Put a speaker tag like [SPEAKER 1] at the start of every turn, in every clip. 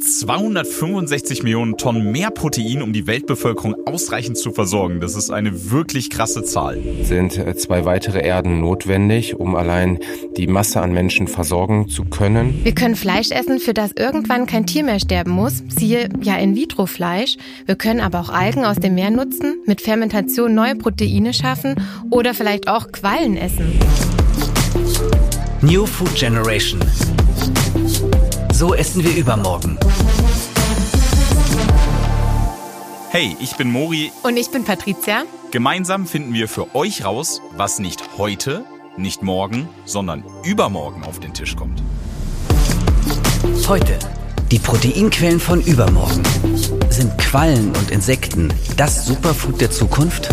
[SPEAKER 1] 265 Millionen Tonnen mehr Protein, um die Weltbevölkerung ausreichend zu versorgen. Das ist eine wirklich krasse Zahl.
[SPEAKER 2] Sind äh, zwei weitere Erden notwendig, um allein die Masse an Menschen versorgen zu können?
[SPEAKER 3] Wir können Fleisch essen, für das irgendwann kein Tier mehr sterben muss. Siehe ja In-vitro-Fleisch. Wir können aber auch Algen aus dem Meer nutzen, mit Fermentation neue Proteine schaffen oder vielleicht auch Quallen essen.
[SPEAKER 4] New Food Generation. So essen wir übermorgen.
[SPEAKER 1] Hey, ich bin Mori.
[SPEAKER 3] Und ich bin Patricia.
[SPEAKER 1] Gemeinsam finden wir für euch raus, was nicht heute, nicht morgen, sondern übermorgen auf den Tisch kommt.
[SPEAKER 4] Heute. Die Proteinquellen von übermorgen. Sind Quallen und Insekten das Superfood der Zukunft?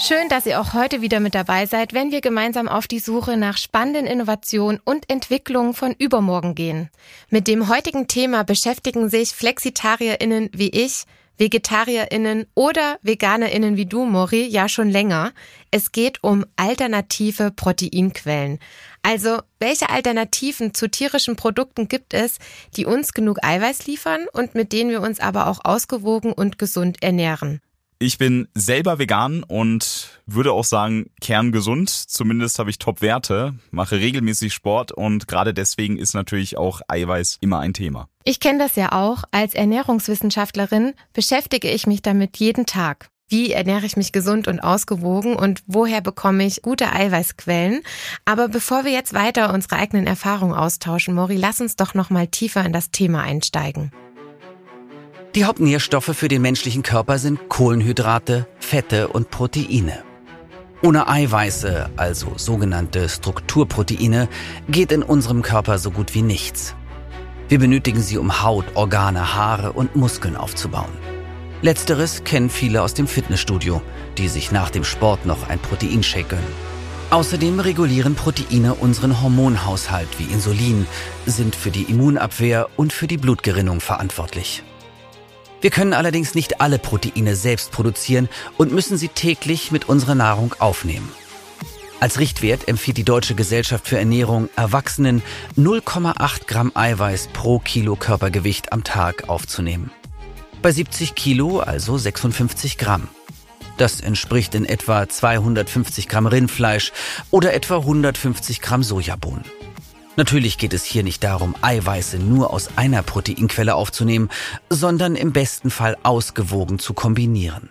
[SPEAKER 3] Schön, dass ihr auch heute wieder mit dabei seid, wenn wir gemeinsam auf die Suche nach spannenden Innovationen und Entwicklungen von übermorgen gehen. Mit dem heutigen Thema beschäftigen sich FlexitarierInnen wie ich, VegetarierInnen oder VeganerInnen wie du, Mori, ja schon länger. Es geht um alternative Proteinquellen. Also, welche Alternativen zu tierischen Produkten gibt es, die uns genug Eiweiß liefern und mit denen wir uns aber auch ausgewogen und gesund ernähren?
[SPEAKER 1] Ich bin selber vegan und würde auch sagen, kerngesund. Zumindest habe ich Top-Werte, mache regelmäßig Sport und gerade deswegen ist natürlich auch Eiweiß immer ein Thema.
[SPEAKER 3] Ich kenne das ja auch. Als Ernährungswissenschaftlerin beschäftige ich mich damit jeden Tag. Wie ernähre ich mich gesund und ausgewogen und woher bekomme ich gute Eiweißquellen? Aber bevor wir jetzt weiter unsere eigenen Erfahrungen austauschen, Mori, lass uns doch noch mal tiefer in das Thema einsteigen.
[SPEAKER 4] Die Hauptnährstoffe für den menschlichen Körper sind Kohlenhydrate, Fette und Proteine. Ohne Eiweiße, also sogenannte Strukturproteine, geht in unserem Körper so gut wie nichts. Wir benötigen sie, um Haut, Organe, Haare und Muskeln aufzubauen. Letzteres kennen viele aus dem Fitnessstudio, die sich nach dem Sport noch ein Proteinshake gönnen. Außerdem regulieren Proteine unseren Hormonhaushalt wie Insulin, sind für die Immunabwehr und für die Blutgerinnung verantwortlich. Wir können allerdings nicht alle Proteine selbst produzieren und müssen sie täglich mit unserer Nahrung aufnehmen. Als Richtwert empfiehlt die Deutsche Gesellschaft für Ernährung Erwachsenen 0,8 Gramm Eiweiß pro Kilo Körpergewicht am Tag aufzunehmen. Bei 70 Kilo also 56 Gramm. Das entspricht in etwa 250 Gramm Rindfleisch oder etwa 150 Gramm Sojabohnen. Natürlich geht es hier nicht darum, Eiweiße nur aus einer Proteinquelle aufzunehmen, sondern im besten Fall ausgewogen zu kombinieren.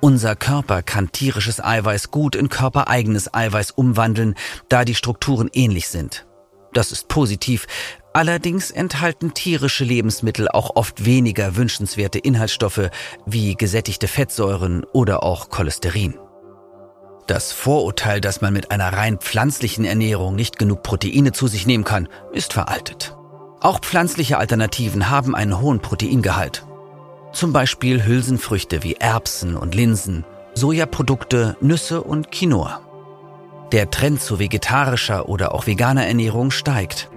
[SPEAKER 4] Unser Körper kann tierisches Eiweiß gut in körpereigenes Eiweiß umwandeln, da die Strukturen ähnlich sind. Das ist positiv, allerdings enthalten tierische Lebensmittel auch oft weniger wünschenswerte Inhaltsstoffe wie gesättigte Fettsäuren oder auch Cholesterin. Das Vorurteil, dass man mit einer rein pflanzlichen Ernährung nicht genug Proteine zu sich nehmen kann, ist veraltet. Auch pflanzliche Alternativen haben einen hohen Proteingehalt. Zum Beispiel Hülsenfrüchte wie Erbsen und Linsen, Sojaprodukte, Nüsse und Quinoa. Der Trend zu vegetarischer oder auch veganer Ernährung steigt.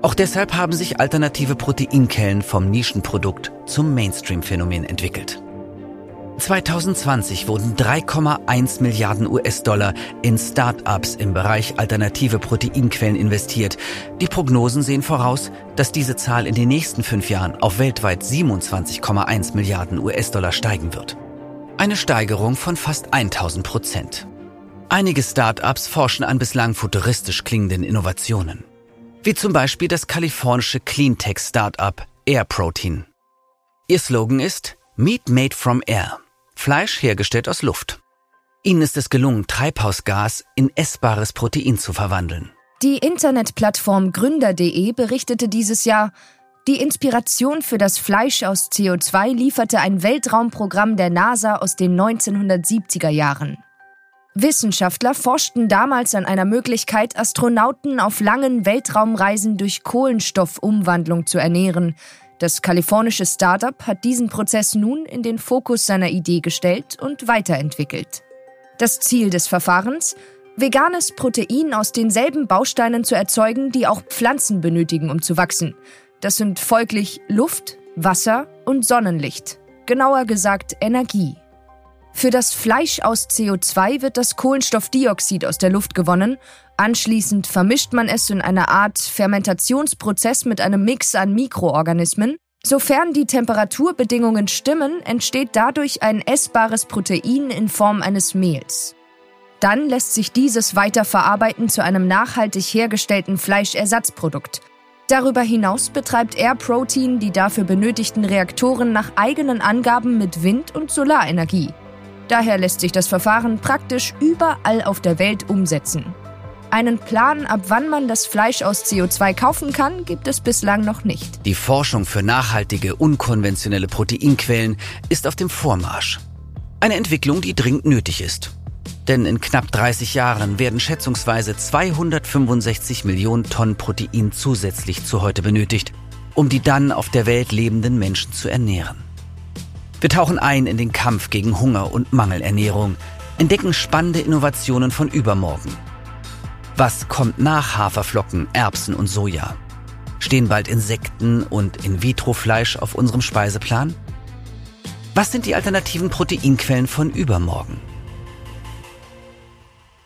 [SPEAKER 4] Auch deshalb haben sich alternative Proteinkellen vom Nischenprodukt zum Mainstream-Phänomen entwickelt. 2020 wurden 3,1 Milliarden US-Dollar in Start-ups im Bereich alternative Proteinquellen investiert. Die Prognosen sehen voraus, dass diese Zahl in den nächsten fünf Jahren auf weltweit 27,1 Milliarden US-Dollar steigen wird. Eine Steigerung von fast 1000 Prozent. Einige Start-ups forschen an bislang futuristisch klingenden Innovationen. Wie zum Beispiel das kalifornische Cleantech-Startup Air Protein. Ihr Slogan ist Meat made from air. Fleisch hergestellt aus Luft. Ihnen ist es gelungen, Treibhausgas in essbares Protein zu verwandeln.
[SPEAKER 5] Die Internetplattform Gründer.de berichtete dieses Jahr, die Inspiration für das Fleisch aus CO2 lieferte ein Weltraumprogramm der NASA aus den 1970er Jahren. Wissenschaftler forschten damals an einer Möglichkeit, Astronauten auf langen Weltraumreisen durch Kohlenstoffumwandlung zu ernähren, das kalifornische Startup hat diesen Prozess nun in den Fokus seiner Idee gestellt und weiterentwickelt. Das Ziel des Verfahrens? Veganes Protein aus denselben Bausteinen zu erzeugen, die auch Pflanzen benötigen, um zu wachsen. Das sind folglich Luft, Wasser und Sonnenlicht. Genauer gesagt Energie. Für das Fleisch aus CO2 wird das Kohlenstoffdioxid aus der Luft gewonnen. Anschließend vermischt man es in einer Art Fermentationsprozess mit einem Mix an Mikroorganismen. Sofern die Temperaturbedingungen stimmen, entsteht dadurch ein essbares Protein in Form eines Mehls. Dann lässt sich dieses weiterverarbeiten zu einem nachhaltig hergestellten Fleischersatzprodukt. Darüber hinaus betreibt Air Protein die dafür benötigten Reaktoren nach eigenen Angaben mit Wind- und Solarenergie. Daher lässt sich das Verfahren praktisch überall auf der Welt umsetzen. Einen Plan, ab wann man das Fleisch aus CO2 kaufen kann, gibt es bislang noch nicht.
[SPEAKER 4] Die Forschung für nachhaltige, unkonventionelle Proteinquellen ist auf dem Vormarsch. Eine Entwicklung, die dringend nötig ist. Denn in knapp 30 Jahren werden schätzungsweise 265 Millionen Tonnen Protein zusätzlich zu heute benötigt, um die dann auf der Welt lebenden Menschen zu ernähren. Wir tauchen ein in den Kampf gegen Hunger und Mangelernährung, entdecken spannende Innovationen von übermorgen. Was kommt nach Haferflocken, Erbsen und Soja? Stehen bald Insekten und In-vitro-Fleisch auf unserem Speiseplan? Was sind die alternativen Proteinquellen von übermorgen?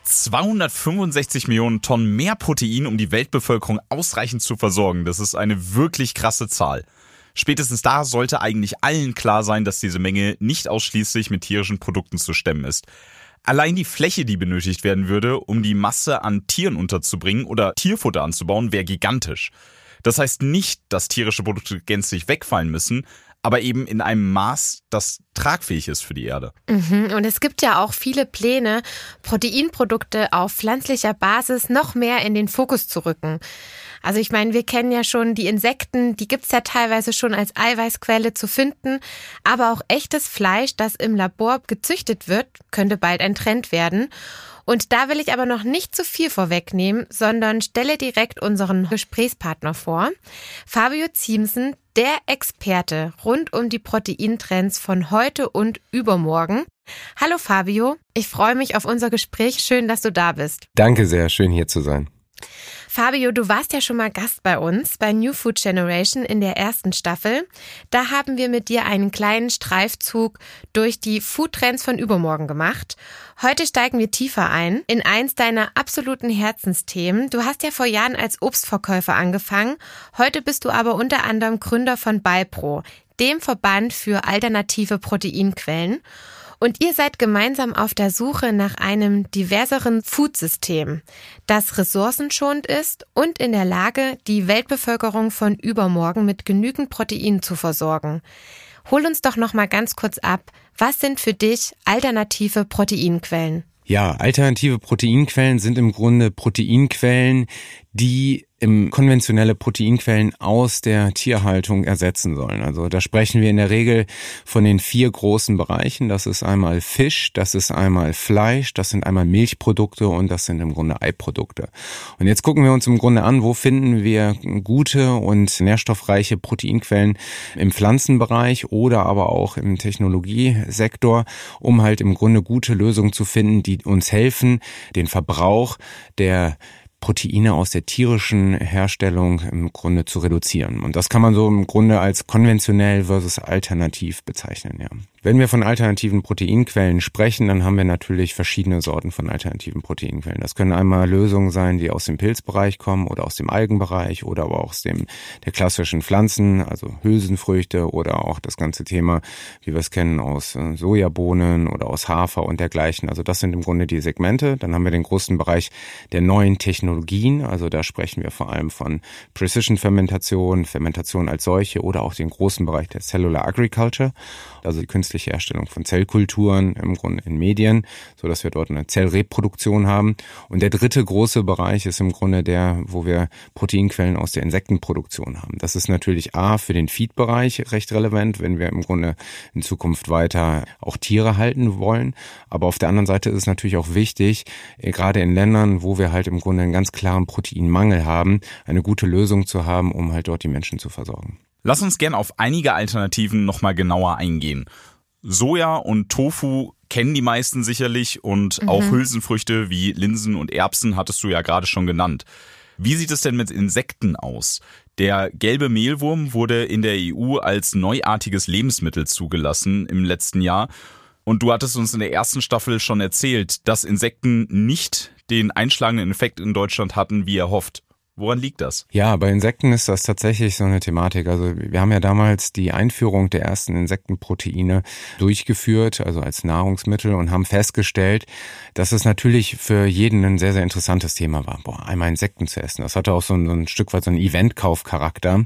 [SPEAKER 1] 265 Millionen Tonnen mehr Protein, um die Weltbevölkerung ausreichend zu versorgen. Das ist eine wirklich krasse Zahl. Spätestens da sollte eigentlich allen klar sein, dass diese Menge nicht ausschließlich mit tierischen Produkten zu stemmen ist. Allein die Fläche, die benötigt werden würde, um die Masse an Tieren unterzubringen oder Tierfutter anzubauen, wäre gigantisch. Das heißt nicht, dass tierische Produkte gänzlich wegfallen müssen, aber eben in einem Maß, das tragfähig ist für die Erde.
[SPEAKER 3] Mhm. Und es gibt ja auch viele Pläne, Proteinprodukte auf pflanzlicher Basis noch mehr in den Fokus zu rücken. Also ich meine, wir kennen ja schon die Insekten, die gibt's ja teilweise schon als Eiweißquelle zu finden, aber auch echtes Fleisch, das im Labor gezüchtet wird, könnte bald ein Trend werden. Und da will ich aber noch nicht zu viel vorwegnehmen, sondern stelle direkt unseren Gesprächspartner vor. Fabio Ziemsen, der Experte rund um die Proteintrends von heute und übermorgen. Hallo Fabio, ich freue mich auf unser Gespräch. Schön, dass du da bist.
[SPEAKER 2] Danke sehr, schön hier zu sein.
[SPEAKER 3] Fabio, du warst ja schon mal Gast bei uns bei New Food Generation in der ersten Staffel. Da haben wir mit dir einen kleinen Streifzug durch die Foodtrends von übermorgen gemacht. Heute steigen wir tiefer ein in eins deiner absoluten Herzensthemen. Du hast ja vor Jahren als Obstverkäufer angefangen. Heute bist du aber unter anderem Gründer von Balpro, dem Verband für alternative Proteinquellen. Und ihr seid gemeinsam auf der Suche nach einem diverseren Foodsystem, das ressourcenschonend ist und in der Lage, die Weltbevölkerung von übermorgen mit genügend Protein zu versorgen. Hol uns doch noch mal ganz kurz ab. Was sind für dich alternative Proteinquellen?
[SPEAKER 2] Ja, alternative Proteinquellen sind im Grunde Proteinquellen, die im konventionelle Proteinquellen aus der Tierhaltung ersetzen sollen. Also da sprechen wir in der Regel von den vier großen Bereichen. Das ist einmal Fisch, das ist einmal Fleisch, das sind einmal Milchprodukte und das sind im Grunde Eiprodukte. Und jetzt gucken wir uns im Grunde an, wo finden wir gute und nährstoffreiche Proteinquellen im Pflanzenbereich oder aber auch im Technologiesektor, um halt im Grunde gute Lösungen zu finden, die uns helfen, den Verbrauch der Proteine aus der tierischen Herstellung im Grunde zu reduzieren. Und das kann man so im Grunde als konventionell versus alternativ bezeichnen, ja. Wenn wir von alternativen Proteinquellen sprechen, dann haben wir natürlich verschiedene Sorten von alternativen Proteinquellen. Das können einmal Lösungen sein, die aus dem Pilzbereich kommen oder aus dem Algenbereich oder aber auch aus dem der klassischen Pflanzen, also Hülsenfrüchte oder auch das ganze Thema, wie wir es kennen, aus äh, Sojabohnen oder aus Hafer und dergleichen. Also das sind im Grunde die Segmente. Dann haben wir den großen Bereich der neuen Technologien. Also da sprechen wir vor allem von Precision Fermentation, Fermentation als solche oder auch den großen Bereich der Cellular Agriculture, also die künstliche künstliche Herstellung von Zellkulturen im Grunde in Medien, so dass wir dort eine Zellreproduktion haben. Und der dritte große Bereich ist im Grunde der, wo wir Proteinquellen aus der Insektenproduktion haben. Das ist natürlich A für den Feed-Bereich recht relevant, wenn wir im Grunde in Zukunft weiter auch Tiere halten wollen. Aber auf der anderen Seite ist es natürlich auch wichtig, äh, gerade in Ländern, wo wir halt im Grunde einen ganz klaren Proteinmangel haben, eine gute Lösung zu haben, um halt dort die Menschen zu versorgen.
[SPEAKER 1] Lass uns gern auf einige Alternativen nochmal genauer eingehen. Soja und Tofu kennen die meisten sicherlich und mhm. auch Hülsenfrüchte wie Linsen und Erbsen hattest du ja gerade schon genannt. Wie sieht es denn mit Insekten aus? Der gelbe Mehlwurm wurde in der EU als neuartiges Lebensmittel zugelassen im letzten Jahr. Und du hattest uns in der ersten Staffel schon erzählt, dass Insekten nicht den einschlagenden Effekt in Deutschland hatten, wie erhofft. Woran liegt das?
[SPEAKER 2] Ja, bei Insekten ist das tatsächlich so eine Thematik. Also wir haben ja damals die Einführung der ersten Insektenproteine durchgeführt, also als Nahrungsmittel und haben festgestellt, dass es natürlich für jeden ein sehr, sehr interessantes Thema war. Boah, einmal Insekten zu essen. Das hatte auch so ein, so ein Stück weit so einen Eventkaufcharakter.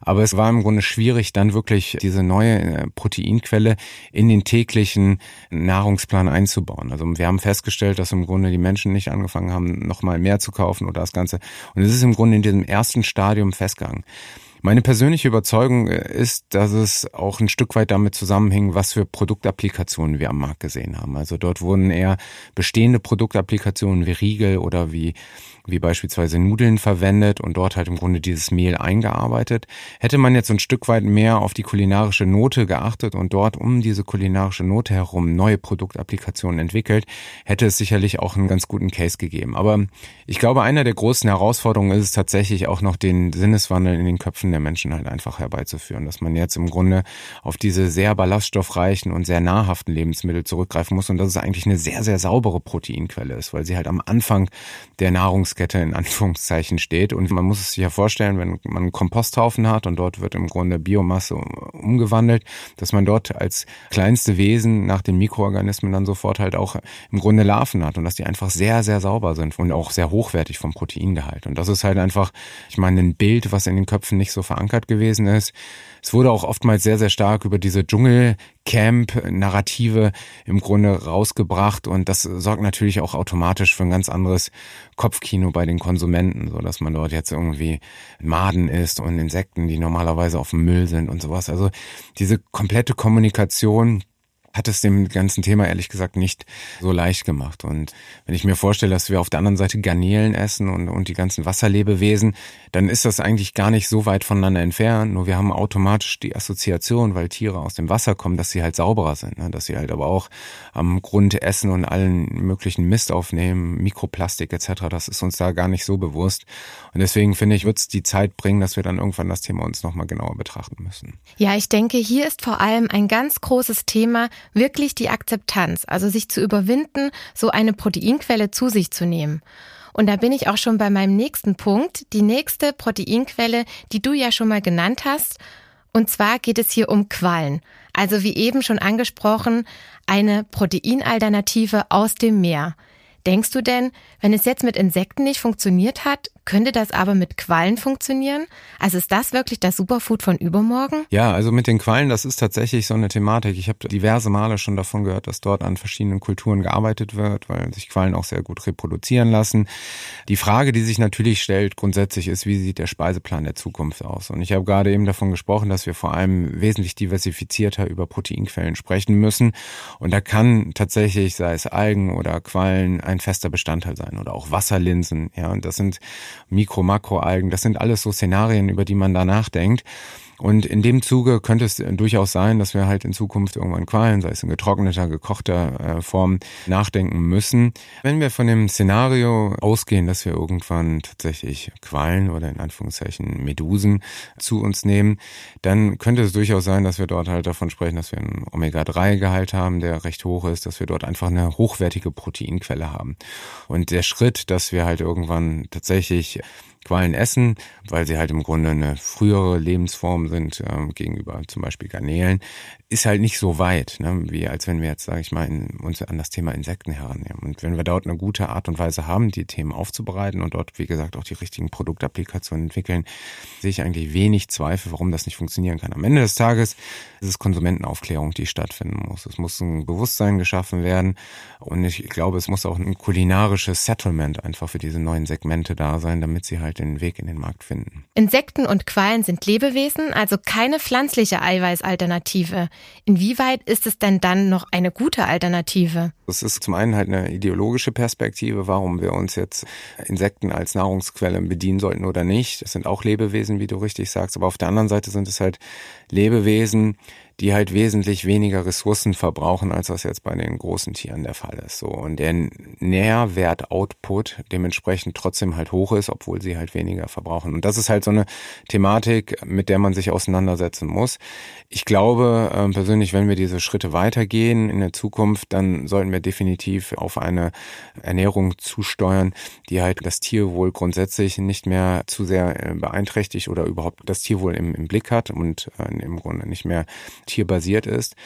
[SPEAKER 2] Aber es war im Grunde schwierig, dann wirklich diese neue äh, Proteinquelle in den täglichen Nahrungsplan einzubauen. Also wir haben festgestellt, dass im Grunde die Menschen nicht angefangen haben, nochmal mehr zu kaufen oder das Ganze. Und es ist im Grunde in diesem ersten Stadium festgegangen. Meine persönliche Überzeugung äh, ist, dass es auch ein Stück weit damit zusammenhing, was für Produktapplikationen wir am Markt gesehen haben. Also dort wurden eher bestehende Produktapplikationen wie Riegel oder wie wie beispielsweise Nudeln verwendet und dort halt im Grunde dieses Mehl eingearbeitet. Hätte man jetzt ein Stück weit mehr auf die kulinarische Note geachtet und dort um diese kulinarische Note herum neue Produktapplikationen entwickelt, hätte es sicherlich auch einen ganz guten Case gegeben. Aber ich glaube, einer der großen Herausforderungen ist es tatsächlich auch noch den Sinneswandel in den Köpfen der Menschen halt einfach herbeizuführen, dass man jetzt im Grunde auf diese sehr ballaststoffreichen und sehr nahrhaften Lebensmittel zurückgreifen muss und dass es eigentlich eine sehr, sehr saubere Proteinquelle ist, weil sie halt am Anfang der Nahrungs Nahrungskette in Anführungszeichen steht. Und man muss es sich ja vorstellen, wenn man einen Komposthaufen hat und dort wird im Grunde Biomasse umgewandelt, dass man dort als kleinste Wesen nach den Mikroorganismen dann sofort halt auch im Grunde Larven hat und dass die einfach sehr, sehr sauber sind und auch sehr hochwertig vom Proteingehalt. Und das ist halt einfach, ich meine, ein Bild, was in den Köpfen nicht so verankert gewesen ist. Es wurde auch oftmals sehr, sehr stark über diese Dschungelcamp-Narrative im Grunde rausgebracht und das sorgt natürlich auch automatisch für ein ganz anderes Kopfkino bei den Konsumenten, so dass man dort jetzt irgendwie Maden isst und Insekten, die normalerweise auf dem Müll sind und sowas. Also diese komplette Kommunikation hat es dem ganzen Thema ehrlich gesagt nicht so leicht gemacht. Und wenn ich mir vorstelle, dass wir auf der anderen Seite Garnelen essen und, und die ganzen Wasserlebewesen, dann ist das eigentlich gar nicht so weit voneinander entfernt. Nur wir haben automatisch die Assoziation, weil Tiere aus dem Wasser kommen, dass sie halt sauberer sind, ne? dass sie halt aber auch am Grund essen und allen möglichen Mist aufnehmen, Mikroplastik etc. Das ist uns da gar nicht so bewusst. Und deswegen finde ich, wird es die Zeit bringen, dass wir dann irgendwann das Thema uns nochmal genauer betrachten müssen.
[SPEAKER 3] Ja, ich denke, hier ist vor allem ein ganz großes Thema, wirklich die Akzeptanz, also sich zu überwinden, so eine Proteinquelle zu sich zu nehmen. Und da bin ich auch schon bei meinem nächsten Punkt, die nächste Proteinquelle, die du ja schon mal genannt hast. Und zwar geht es hier um Quallen. Also wie eben schon angesprochen, eine Proteinalternative aus dem Meer. Denkst du denn, wenn es jetzt mit Insekten nicht funktioniert hat, könnte das aber mit Quallen funktionieren? Also ist das wirklich das Superfood von übermorgen?
[SPEAKER 2] Ja, also mit den Quallen, das ist tatsächlich so eine Thematik. Ich habe diverse Male schon davon gehört, dass dort an verschiedenen Kulturen gearbeitet wird, weil sich Quallen auch sehr gut reproduzieren lassen. Die Frage, die sich natürlich stellt grundsätzlich ist, wie sieht der Speiseplan der Zukunft aus? Und ich habe gerade eben davon gesprochen, dass wir vor allem wesentlich diversifizierter über Proteinquellen sprechen müssen. Und da kann tatsächlich, sei es Algen oder Quallen, ein fester Bestandteil sein oder auch Wasserlinsen. Ja, und das sind Mikro-, Makroalgen. Das sind alles so Szenarien, über die man da nachdenkt. Und in dem Zuge könnte es durchaus sein, dass wir halt in Zukunft irgendwann Qualen, sei es in getrockneter, gekochter äh, Form, nachdenken müssen. Wenn wir von dem Szenario ausgehen, dass wir irgendwann tatsächlich Qualen oder in Anführungszeichen Medusen zu uns nehmen, dann könnte es durchaus sein, dass wir dort halt davon sprechen, dass wir einen Omega-3-Gehalt haben, der recht hoch ist, dass wir dort einfach eine hochwertige Proteinquelle haben. Und der Schritt, dass wir halt irgendwann tatsächlich Quallen essen, weil sie halt im Grunde eine frühere Lebensform sind ähm, gegenüber zum Beispiel Garnelen, ist halt nicht so weit, ne, wie als wenn wir jetzt, sage ich mal, in, uns an das Thema Insekten herannehmen. Und wenn wir dort eine gute Art und Weise haben, die Themen aufzubereiten und dort, wie gesagt, auch die richtigen Produktapplikationen entwickeln, sehe ich eigentlich wenig Zweifel, warum das nicht funktionieren kann. Am Ende des Tages ist es Konsumentenaufklärung, die stattfinden muss. Es muss ein Bewusstsein geschaffen werden und ich glaube, es muss auch ein kulinarisches Settlement einfach für diese neuen Segmente da sein, damit sie halt den Weg in den Markt finden.
[SPEAKER 3] Insekten und Quallen sind Lebewesen, also keine pflanzliche Eiweißalternative. Inwieweit ist es denn dann noch eine gute Alternative?
[SPEAKER 2] Es ist zum einen halt eine ideologische Perspektive, warum wir uns jetzt Insekten als Nahrungsquelle bedienen sollten oder nicht. Das sind auch Lebewesen, wie du richtig sagst, aber auf der anderen Seite sind es halt Lebewesen, die halt wesentlich weniger Ressourcen verbrauchen, als das jetzt bei den großen Tieren der Fall ist. So und der Nährwert-Output dementsprechend trotzdem halt hoch ist, obwohl sie halt weniger verbrauchen. Und das ist halt so eine Thematik, mit der man sich auseinandersetzen muss. Ich glaube äh, persönlich, wenn wir diese Schritte weitergehen in der Zukunft, dann sollten wir definitiv auf eine Ernährung zusteuern, die halt das Tierwohl grundsätzlich nicht mehr zu sehr äh, beeinträchtigt oder überhaupt das Tierwohl im, im Blick hat und äh, im Grunde nicht mehr tierbasiert ist.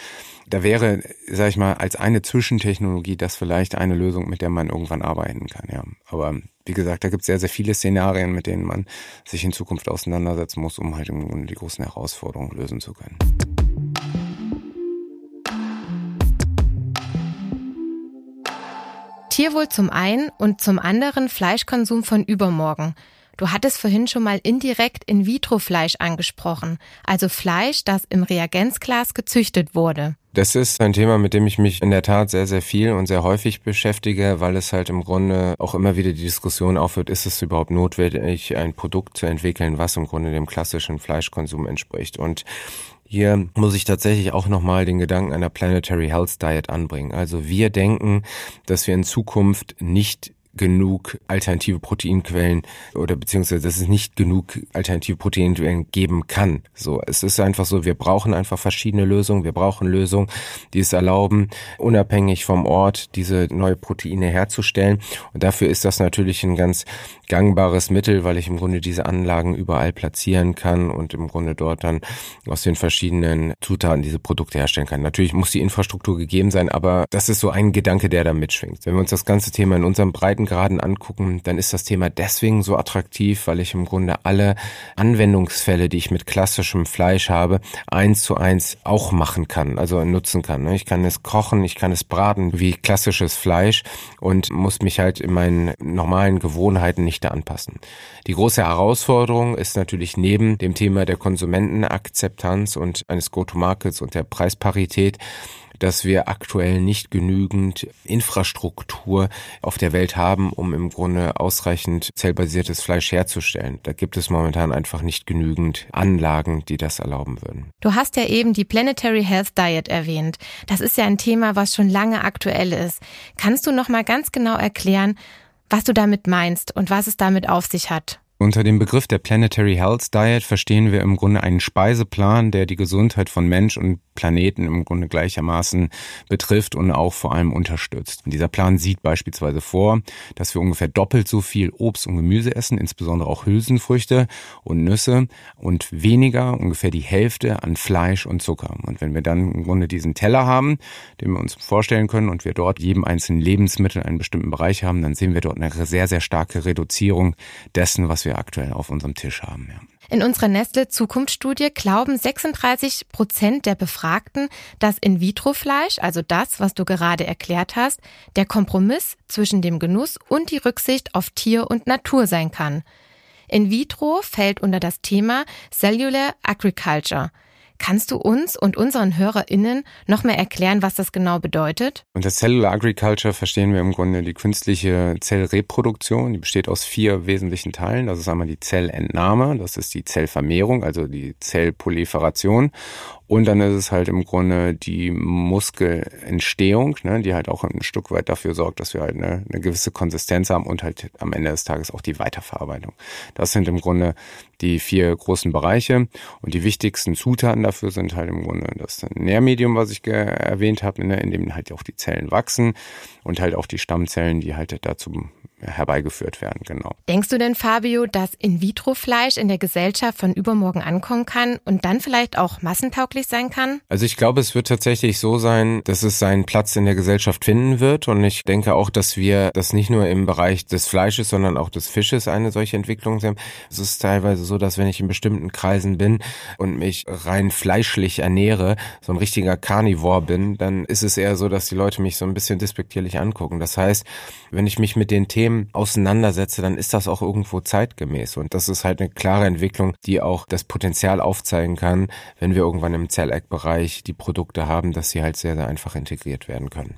[SPEAKER 2] Da wäre, sag ich mal, als eine Zwischentechnologie das vielleicht eine Lösung, mit der man irgendwann arbeiten kann, ja. Aber wie gesagt, da gibt es sehr, sehr viele Szenarien, mit denen man sich in Zukunft auseinandersetzen muss, um halt im Grunde die großen Herausforderungen lösen zu können.
[SPEAKER 3] Tierwohl zum einen und zum anderen Fleischkonsum von übermorgen. Du hattest vorhin schon mal indirekt In-vitro-Fleisch angesprochen, also Fleisch, das im Reagenzglas gezüchtet wurde.
[SPEAKER 2] Das ist ein Thema, mit dem ich mich in der Tat sehr, sehr viel und sehr häufig beschäftige, weil es halt im Grunde auch immer wieder die Diskussion aufhört, ist es überhaupt notwendig, ein Produkt zu entwickeln, was im Grunde dem klassischen Fleischkonsum entspricht. Und hier muss ich tatsächlich auch nochmal den Gedanken einer Planetary Health Diet anbringen. Also wir denken, dass wir in Zukunft nicht genug alternative Proteinquellen oder beziehungsweise dass es nicht genug alternative Proteinquellen geben kann. So, es ist einfach so, wir brauchen einfach verschiedene Lösungen. Wir brauchen Lösungen, die es erlauben, unabhängig vom Ort diese neue Proteine herzustellen. Und dafür ist das natürlich ein ganz gangbares Mittel, weil ich im Grunde diese Anlagen überall platzieren kann und im Grunde dort dann aus den verschiedenen Zutaten diese Produkte herstellen kann. Natürlich muss die Infrastruktur gegeben sein, aber das ist so ein Gedanke, der da mitschwingt. Wenn wir uns das ganze Thema in unserem breiten Breitengraden angucken, dann ist das Thema deswegen so attraktiv, weil ich im Grunde alle Anwendungsfälle, die ich mit klassischem Fleisch habe, eins zu eins auch machen kann, also nutzen kann. Ich kann es kochen, ich kann es braten wie klassisches Fleisch und muss mich halt in meinen normalen Gewohnheiten nicht da anpassen. Die große Herausforderung ist natürlich neben dem Thema der Konsumentenakzeptanz und eines Go-to-Markets und der Preisparität, dass wir aktuell nicht genügend Infrastruktur auf der Welt haben, um im Grunde ausreichend zellbasiertes Fleisch herzustellen. Da gibt es momentan einfach nicht genügend Anlagen, die das erlauben würden.
[SPEAKER 3] Du hast ja eben die Planetary Health Diet erwähnt. Das ist ja ein Thema, was schon lange aktuell ist. Kannst du noch mal ganz genau erklären, was du damit meinst und was es damit auf sich hat?
[SPEAKER 2] Unter dem Begriff der Planetary Health Diet verstehen wir im Grunde einen Speiseplan, der die Gesundheit von Mensch und Planeten im Grunde gleichermaßen betrifft und auch vor allem unterstützt. Und dieser Plan sieht beispielsweise vor, dass wir ungefähr doppelt so viel Obst und Gemüse essen, insbesondere auch Hülsenfrüchte und Nüsse und weniger, ungefähr die Hälfte an Fleisch und Zucker. Und wenn wir dann im Grunde diesen Teller haben, den wir uns vorstellen können und wir dort jedem einzelnen Lebensmittel einen bestimmten Bereich haben, dann sehen wir dort eine sehr, sehr starke Reduzierung dessen, was wir wir aktuell auf unserem Tisch haben. Ja.
[SPEAKER 3] In unserer Nestle-Zukunftsstudie glauben 36 Prozent der Befragten, dass In-vitro-Fleisch, also das, was du gerade erklärt hast, der Kompromiss zwischen dem Genuss und die Rücksicht auf Tier und Natur sein kann. In vitro fällt unter das Thema Cellular Agriculture. Kannst du uns und unseren HörerInnen noch mehr erklären, was das genau bedeutet?
[SPEAKER 2] Unter Cellular Agriculture verstehen wir im Grunde die künstliche Zellreproduktion. Die besteht aus vier wesentlichen Teilen. Das ist einmal die Zellentnahme, das ist die Zellvermehrung, also die Zellproliferation und dann ist es halt im Grunde die Muskelentstehung, ne, die halt auch ein Stück weit dafür sorgt, dass wir halt eine, eine gewisse Konsistenz haben und halt am Ende des Tages auch die Weiterverarbeitung. Das sind im Grunde die vier großen Bereiche. Und die wichtigsten Zutaten dafür sind halt im Grunde das Nährmedium, was ich erwähnt habe, ne, in dem halt auch die Zellen wachsen und halt auch die Stammzellen, die halt dazu herbeigeführt werden, genau.
[SPEAKER 3] Denkst du denn, Fabio, dass In-vitro-Fleisch in der Gesellschaft von übermorgen ankommen kann und dann vielleicht auch massentauglich sein kann?
[SPEAKER 2] Also ich glaube, es wird tatsächlich so sein, dass es seinen Platz in der Gesellschaft finden wird und ich denke auch, dass wir das nicht nur im Bereich des Fleisches, sondern auch des Fisches eine solche Entwicklung sehen. Es ist teilweise so, dass wenn ich in bestimmten Kreisen bin und mich rein fleischlich ernähre, so ein richtiger Carnivore bin, dann ist es eher so, dass die Leute mich so ein bisschen despektierlich angucken. Das heißt, wenn ich mich mit den Themen Themen auseinandersetze, dann ist das auch irgendwo zeitgemäß. Und das ist halt eine klare Entwicklung, die auch das Potenzial aufzeigen kann, wenn wir irgendwann im Zell-Eck-Bereich die Produkte haben, dass sie halt sehr, sehr einfach integriert werden können.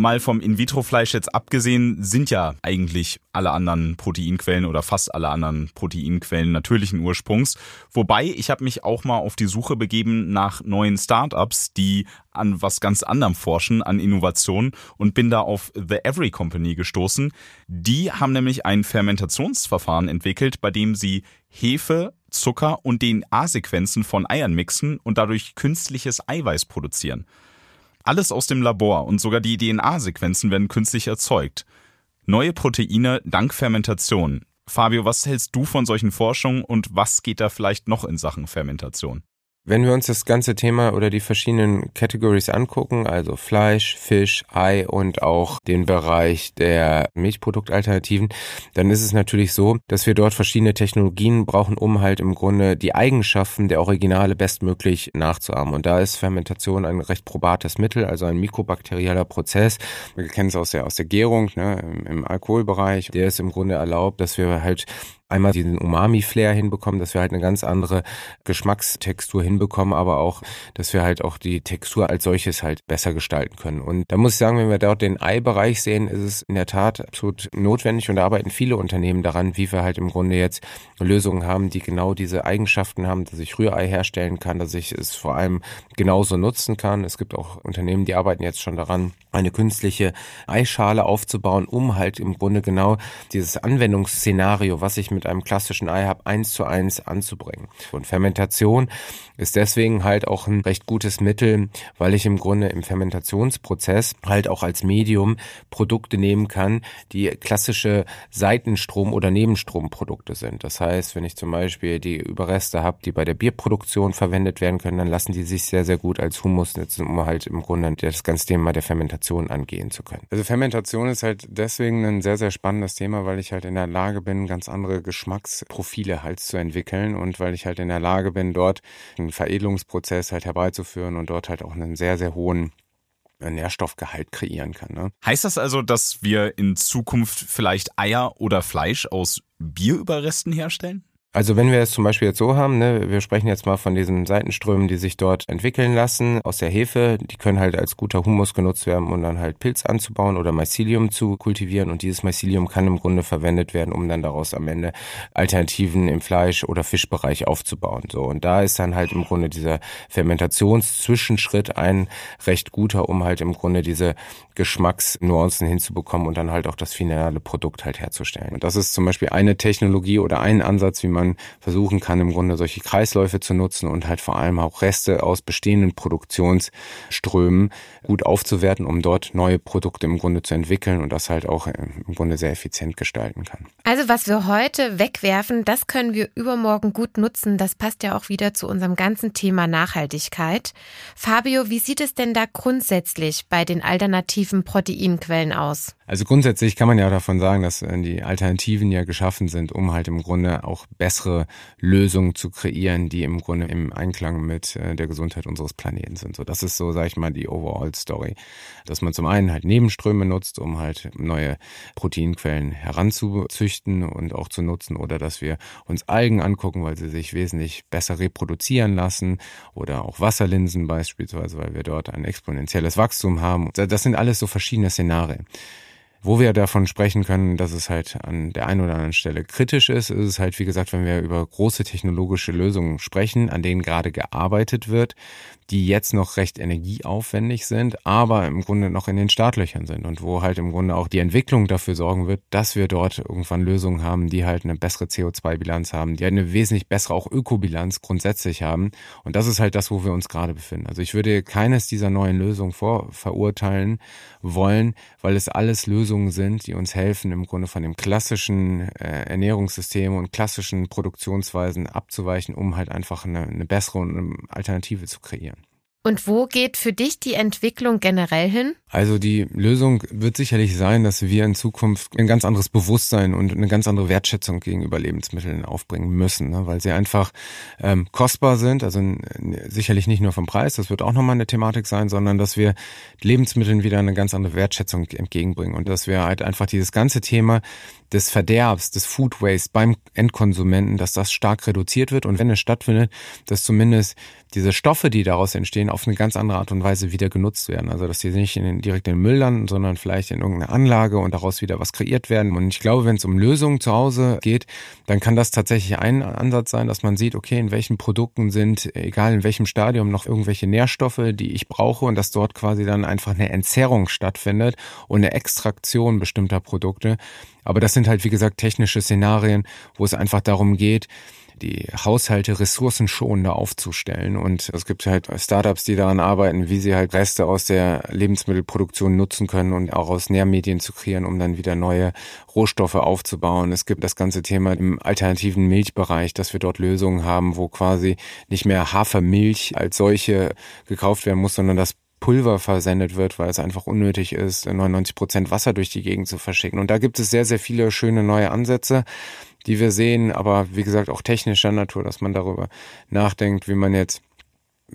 [SPEAKER 1] Mal vom In-vitro-Fleisch jetzt abgesehen, sind ja eigentlich alle anderen Proteinquellen oder fast alle anderen Proteinquellen natürlichen Ursprungs. Wobei, ich habe mich auch mal auf die Suche begeben nach neuen Startups, die an was ganz anderem forschen, an Innovationen und bin da auf The Every Company gestoßen. Die haben nämlich ein Fermentationsverfahren entwickelt, bei dem sie Hefe, Zucker und DNA-Sequenzen von Eiern mixen und dadurch künstliches Eiweiß produzieren. Alles aus dem Labor und sogar die DNA-Sequenzen werden künstlich erzeugt. Neue Proteine dank Fermentation. Fabio, was hältst du von solchen Forschungen und was geht da vielleicht noch in Sachen Fermentation?
[SPEAKER 2] Wenn wir uns das ganze Thema oder die verschiedenen Categories angucken, also Fleisch, Fisch, Ei und auch den Bereich der Milchproduktalternativen, dann ist es natürlich so, dass wir dort verschiedene Technologien brauchen, um halt im Grunde die Eigenschaften der Originale bestmöglich nachzuahmen. Und da ist Fermentation ein recht probates Mittel, also ein mikrobakterieller Prozess. Wir kennen es aus der, aus der Gärung, ne, im, im Alkoholbereich. Der ist im Grunde erlaubt, dass wir halt einmal diesen Umami-Flair hinbekommen, dass wir halt eine ganz andere Geschmackstextur hinbekommen, aber auch, dass wir halt auch die Textur als solches halt besser gestalten können. Und da muss ich sagen, wenn wir dort den Ei-Bereich sehen, ist es in der Tat absolut notwendig und da arbeiten viele Unternehmen daran, wie wir halt im Grunde jetzt Lösungen haben, die genau diese Eigenschaften haben, dass ich Rührei herstellen kann, dass ich es vor allem genauso nutzen kann. Es gibt auch Unternehmen, die arbeiten jetzt schon daran, eine künstliche Eischale aufzubauen, um halt im Grunde genau dieses Anwendungsszenario, was ich mit einem klassischen Ei habe, eins zu eins anzubringen. Und Fermentation ist deswegen halt auch ein recht gutes Mittel, weil ich im Grunde im Fermentationsprozess halt auch als Medium Produkte nehmen kann, die klassische Seitenstrom- oder Nebenstromprodukte sind. Das heißt, wenn ich zum Beispiel die Überreste habe, die bei der Bierproduktion verwendet werden können, dann lassen die sich sehr, sehr gut als Humus nutzen, um halt im Grunde das ganze Thema der Fermentation Fermentation angehen zu können. Also Fermentation ist halt deswegen ein sehr, sehr spannendes Thema, weil ich halt in der Lage bin, ganz andere Geschmacksprofile halt zu entwickeln und weil ich halt in der Lage bin, dort einen Veredelungsprozess halt herbeizuführen und dort halt auch einen sehr, sehr hohen Nährstoffgehalt kreieren kann. Ne?
[SPEAKER 1] Heißt das also, dass wir in Zukunft vielleicht Eier oder Fleisch aus Bierüberresten herstellen?
[SPEAKER 2] Also wenn wir es zum Beispiel jetzt so haben, ne, wir sprechen jetzt mal von diesen Seitenströmen, die sich dort entwickeln lassen aus der Hefe, die können halt als guter Humus genutzt werden, um dann halt Pilz anzubauen oder Mycelium zu kultivieren und dieses Mycelium kann im Grunde verwendet werden, um dann daraus am Ende Alternativen im Fleisch- oder Fischbereich aufzubauen. So und da ist dann halt im Grunde dieser Fermentationszwischenschritt ein recht guter, um halt im Grunde diese Geschmacksnuancen hinzubekommen und dann halt auch das finale Produkt halt herzustellen. Und das ist zum Beispiel eine Technologie oder ein Ansatz, wie man man versuchen kann, im Grunde solche Kreisläufe zu nutzen und halt vor allem auch Reste aus bestehenden Produktionsströmen gut aufzuwerten, um dort neue Produkte im Grunde zu entwickeln und das halt auch im Grunde sehr effizient gestalten kann.
[SPEAKER 3] Also was wir heute wegwerfen, das können wir übermorgen gut nutzen. Das passt ja auch wieder zu unserem ganzen Thema Nachhaltigkeit. Fabio, wie sieht es denn da grundsätzlich bei den alternativen Proteinquellen aus?
[SPEAKER 2] Also grundsätzlich kann man ja davon sagen, dass äh, die Alternativen ja geschaffen sind, um halt im Grunde auch bessere Lösungen zu kreieren, die im Grunde im Einklang mit äh, der Gesundheit unseres Planeten sind. So, das ist so, sage ich mal, die Overall Story, dass man zum einen halt Nebenströme nutzt, um halt neue Proteinquellen heranzuzüchten und auch zu nutzen, oder dass wir uns Algen angucken, weil sie sich wesentlich besser reproduzieren lassen, oder auch Wasserlinsen beispielsweise, weil wir dort ein exponentielles Wachstum haben. Das sind alles so verschiedene Szenarien. Wo wir davon sprechen können, dass es halt an der einen oder anderen Stelle kritisch ist, ist es halt, wie gesagt, wenn wir über große technologische Lösungen sprechen, an denen gerade gearbeitet wird, die jetzt noch recht energieaufwendig sind, aber im Grunde noch in den Startlöchern sind und wo halt im Grunde auch die Entwicklung dafür sorgen wird, dass wir dort irgendwann Lösungen haben, die halt eine bessere CO2-Bilanz haben, die eine wesentlich bessere auch Ökobilanz grundsätzlich haben. Und das ist halt das, wo wir uns gerade befinden. Also ich würde keines dieser neuen Lösungen vor verurteilen wollen, weil es alles Lösungen sind, die uns helfen, im Grunde von dem klassischen äh, Ernährungssystem und klassischen Produktionsweisen abzuweichen, um halt einfach eine, eine bessere und eine Alternative zu kreieren.
[SPEAKER 3] Und wo geht für dich die Entwicklung generell hin?
[SPEAKER 2] Also die Lösung wird sicherlich sein, dass wir in Zukunft ein ganz anderes Bewusstsein und eine ganz andere Wertschätzung gegenüber Lebensmitteln aufbringen müssen, ne? weil sie einfach ähm, kostbar sind, also sicherlich nicht nur vom Preis, das wird auch nochmal eine Thematik sein, sondern dass wir Lebensmitteln wieder eine ganz andere Wertschätzung entgegenbringen und dass wir halt einfach dieses ganze Thema des Verderbs, des Food Waste beim Endkonsumenten, dass das stark reduziert wird und wenn es stattfindet, dass zumindest diese Stoffe, die daraus entstehen, auf eine ganz andere Art und Weise wieder genutzt werden. Also dass die nicht in den, direkt in den Müll landen, sondern vielleicht in irgendeine Anlage und daraus wieder was kreiert werden. Und ich glaube, wenn es um Lösungen zu Hause geht, dann kann das tatsächlich ein Ansatz sein, dass man sieht, okay, in welchen Produkten sind, egal in welchem Stadium, noch irgendwelche Nährstoffe, die ich brauche und dass dort quasi dann einfach eine Entzerrung stattfindet und eine Extraktion bestimmter Produkte. Aber das sind halt, wie gesagt, technische Szenarien, wo es einfach darum geht, die Haushalte ressourcenschonender aufzustellen. Und es gibt halt Startups, die daran arbeiten, wie sie halt Reste aus der Lebensmittelproduktion nutzen können und auch aus Nährmedien zu kreieren, um dann wieder neue Rohstoffe aufzubauen. Es gibt das ganze Thema im alternativen Milchbereich, dass wir dort Lösungen haben, wo quasi nicht mehr Hafermilch als solche gekauft werden muss, sondern das Pulver versendet wird, weil es einfach unnötig ist, 99 Prozent Wasser durch die Gegend zu verschicken. Und da gibt es sehr, sehr viele schöne neue Ansätze die wir sehen, aber wie gesagt auch technischer Natur, dass man darüber nachdenkt, wie man jetzt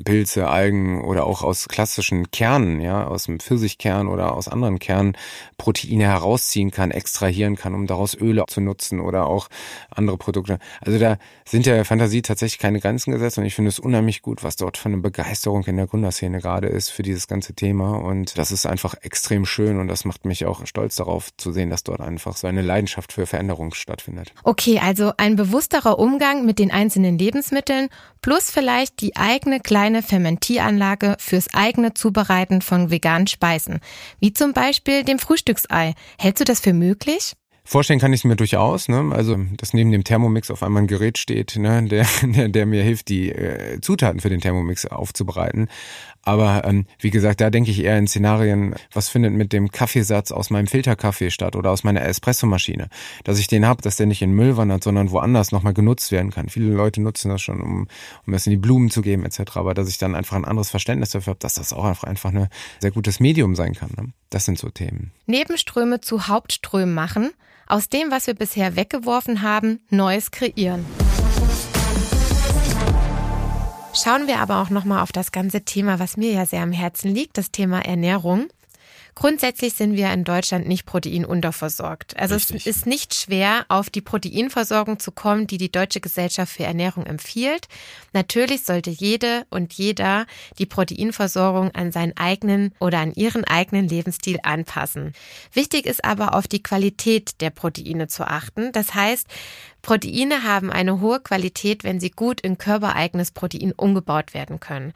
[SPEAKER 2] Pilze, Algen oder auch aus klassischen Kernen, ja, aus dem Pfirsichkern oder aus anderen Kernen Proteine herausziehen kann, extrahieren kann, um daraus Öle zu nutzen oder auch andere Produkte. Also da sind der Fantasie tatsächlich keine Grenzen gesetzt und ich finde es unheimlich gut, was dort für eine Begeisterung in der Gründerszene gerade ist für dieses ganze Thema und das ist einfach extrem schön und das macht mich auch stolz darauf zu sehen, dass dort einfach so eine Leidenschaft für Veränderung stattfindet.
[SPEAKER 3] Okay, also ein bewussterer Umgang mit den einzelnen Lebensmitteln plus vielleicht die eigene kleine Fermentieranlage fürs eigene Zubereiten von veganen Speisen, wie zum Beispiel dem Frühstücksei. Hältst du das für möglich?
[SPEAKER 2] Vorstellen kann ich es mir durchaus, ne? Also, dass neben dem Thermomix auf einmal ein Gerät steht, ne, der, der, der mir hilft, die äh, Zutaten für den Thermomix aufzubereiten. Aber ähm, wie gesagt, da denke ich eher in Szenarien, was findet mit dem Kaffeesatz aus meinem Filterkaffee statt oder aus meiner Espressomaschine. Dass ich den habe, dass der nicht in Müll wandert, sondern woanders nochmal genutzt werden kann. Viele Leute nutzen das schon, um, um das in die Blumen zu geben etc. Aber dass ich dann einfach ein anderes Verständnis dafür habe, dass das auch einfach, einfach ein sehr gutes Medium sein kann. Ne? Das sind so Themen.
[SPEAKER 3] Nebenströme zu Hauptströmen machen aus dem, was wir bisher weggeworfen haben, Neues kreieren. Schauen wir aber auch nochmal auf das ganze Thema, was mir ja sehr am Herzen liegt, das Thema Ernährung. Grundsätzlich sind wir in Deutschland nicht proteinunterversorgt. Also Richtig. es ist nicht schwer, auf die Proteinversorgung zu kommen, die die Deutsche Gesellschaft für Ernährung empfiehlt. Natürlich sollte jede und jeder die Proteinversorgung an seinen eigenen oder an ihren eigenen Lebensstil anpassen. Wichtig ist aber auf die Qualität der Proteine zu achten. Das heißt, Proteine haben eine hohe Qualität, wenn sie gut in körpereigenes Protein umgebaut werden können.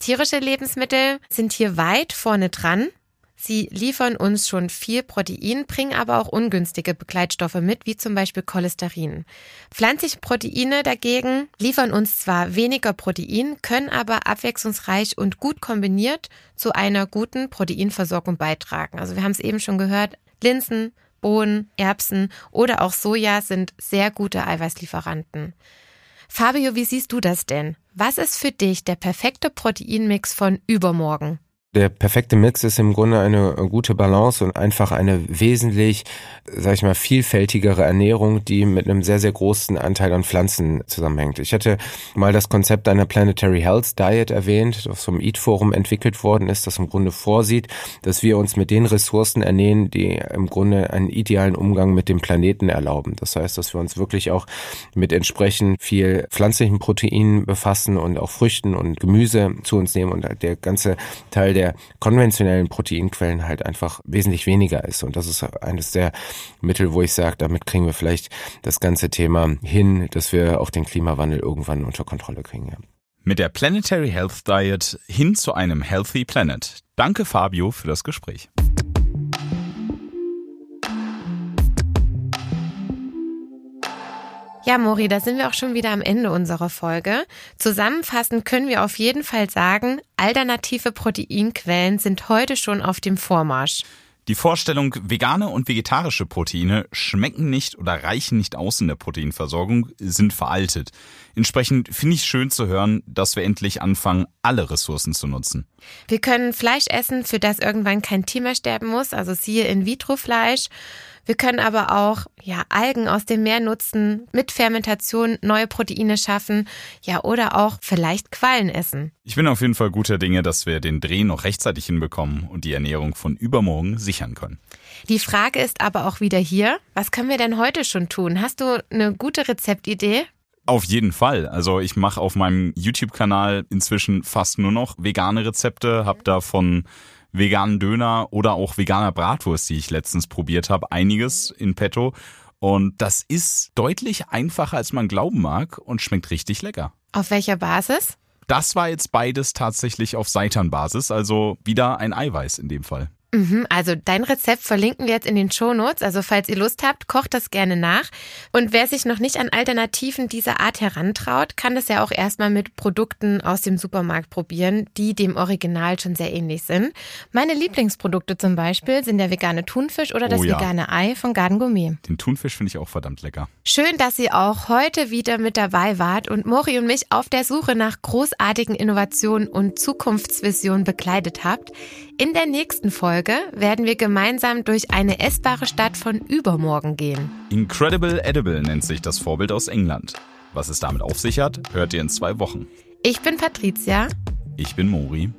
[SPEAKER 3] Tierische Lebensmittel sind hier weit vorne dran. Sie liefern uns schon viel Protein, bringen aber auch ungünstige Begleitstoffe mit, wie zum Beispiel Cholesterin. Pflanzliche Proteine dagegen liefern uns zwar weniger Protein, können aber abwechslungsreich und gut kombiniert zu einer guten Proteinversorgung beitragen. Also wir haben es eben schon gehört, Linsen, Bohnen, Erbsen oder auch Soja sind sehr gute Eiweißlieferanten. Fabio, wie siehst du das denn? Was ist für dich der perfekte Proteinmix von übermorgen?
[SPEAKER 2] Der perfekte Mix ist im Grunde eine gute Balance und einfach eine wesentlich, sag ich mal, vielfältigere Ernährung, die mit einem sehr, sehr großen Anteil an Pflanzen zusammenhängt. Ich hatte mal das Konzept einer Planetary Health Diet erwähnt, das vom Eat Forum entwickelt worden ist, das im Grunde vorsieht, dass wir uns mit den Ressourcen ernähren, die im Grunde einen idealen Umgang mit dem Planeten erlauben. Das heißt, dass wir uns wirklich auch mit entsprechend viel pflanzlichen Proteinen befassen und auch Früchten und Gemüse zu uns nehmen und der ganze Teil der der konventionellen Proteinquellen halt einfach wesentlich weniger ist. Und das ist eines der Mittel, wo ich sage, damit kriegen wir vielleicht das ganze Thema hin, dass wir auch den Klimawandel irgendwann unter Kontrolle kriegen. Ja.
[SPEAKER 1] Mit der Planetary Health Diet hin zu einem Healthy Planet. Danke Fabio für das Gespräch.
[SPEAKER 3] Ja, Mori, da sind wir auch schon wieder am Ende unserer Folge. Zusammenfassend können wir auf jeden Fall sagen, alternative Proteinquellen sind heute schon auf dem Vormarsch.
[SPEAKER 1] Die Vorstellung, vegane und vegetarische Proteine schmecken nicht oder reichen nicht aus in der Proteinversorgung, sind veraltet. Entsprechend finde ich es schön zu hören, dass wir endlich anfangen, alle Ressourcen zu nutzen.
[SPEAKER 3] Wir können Fleisch essen, für das irgendwann kein Tier mehr sterben muss, also siehe In-vitro-Fleisch. Wir können aber auch ja Algen aus dem Meer nutzen, mit Fermentation neue Proteine schaffen, ja oder auch vielleicht Quallen essen.
[SPEAKER 1] Ich bin auf jeden Fall guter Dinge, dass wir den Dreh noch rechtzeitig hinbekommen und die Ernährung von übermorgen sichern können.
[SPEAKER 3] Die Frage ist aber auch wieder hier, was können wir denn heute schon tun? Hast du eine gute Rezeptidee?
[SPEAKER 1] Auf jeden Fall. Also ich mache auf meinem YouTube-Kanal inzwischen fast nur noch vegane Rezepte, habe da von veganen Döner oder auch veganer Bratwurst, die ich letztens probiert habe, einiges in petto. Und das ist deutlich einfacher, als man glauben mag und schmeckt richtig lecker.
[SPEAKER 3] Auf welcher Basis?
[SPEAKER 1] Das war jetzt beides tatsächlich auf Seitanbasis, also wieder ein Eiweiß in dem Fall.
[SPEAKER 3] Mhm, also dein Rezept verlinken wir jetzt in den Shownotes. Also falls ihr Lust habt, kocht das gerne nach. Und wer sich noch nicht an Alternativen dieser Art herantraut, kann das ja auch erstmal mit Produkten aus dem Supermarkt probieren, die dem Original schon sehr ähnlich sind. Meine Lieblingsprodukte zum Beispiel sind der vegane Thunfisch oder das
[SPEAKER 1] Oh ja.
[SPEAKER 3] vegane Ei von Garden Gourmet.
[SPEAKER 1] Den Thunfisch finde ich auch verdammt lecker.
[SPEAKER 3] Schön, dass ihr auch heute wieder mit dabei wart und Mori und mich auf der Suche nach großartigen Innovationen und Zukunftsvisionen begleitet habt. In der nächsten Folge werden wir gemeinsam durch eine essbare Stadt von übermorgen gehen.
[SPEAKER 1] Incredible Edible nennt sich das Vorbild aus England. Was es damit auf sich hat, hört ihr in zwei Wochen.
[SPEAKER 3] Ich bin Patricia.
[SPEAKER 1] Ich bin Mori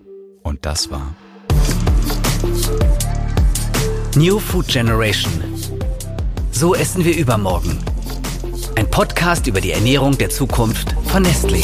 [SPEAKER 1] und das war
[SPEAKER 4] New Food Generation. So essen wir übermorgen. Ein Podcast über die Ernährung der Zukunft von Nestlé.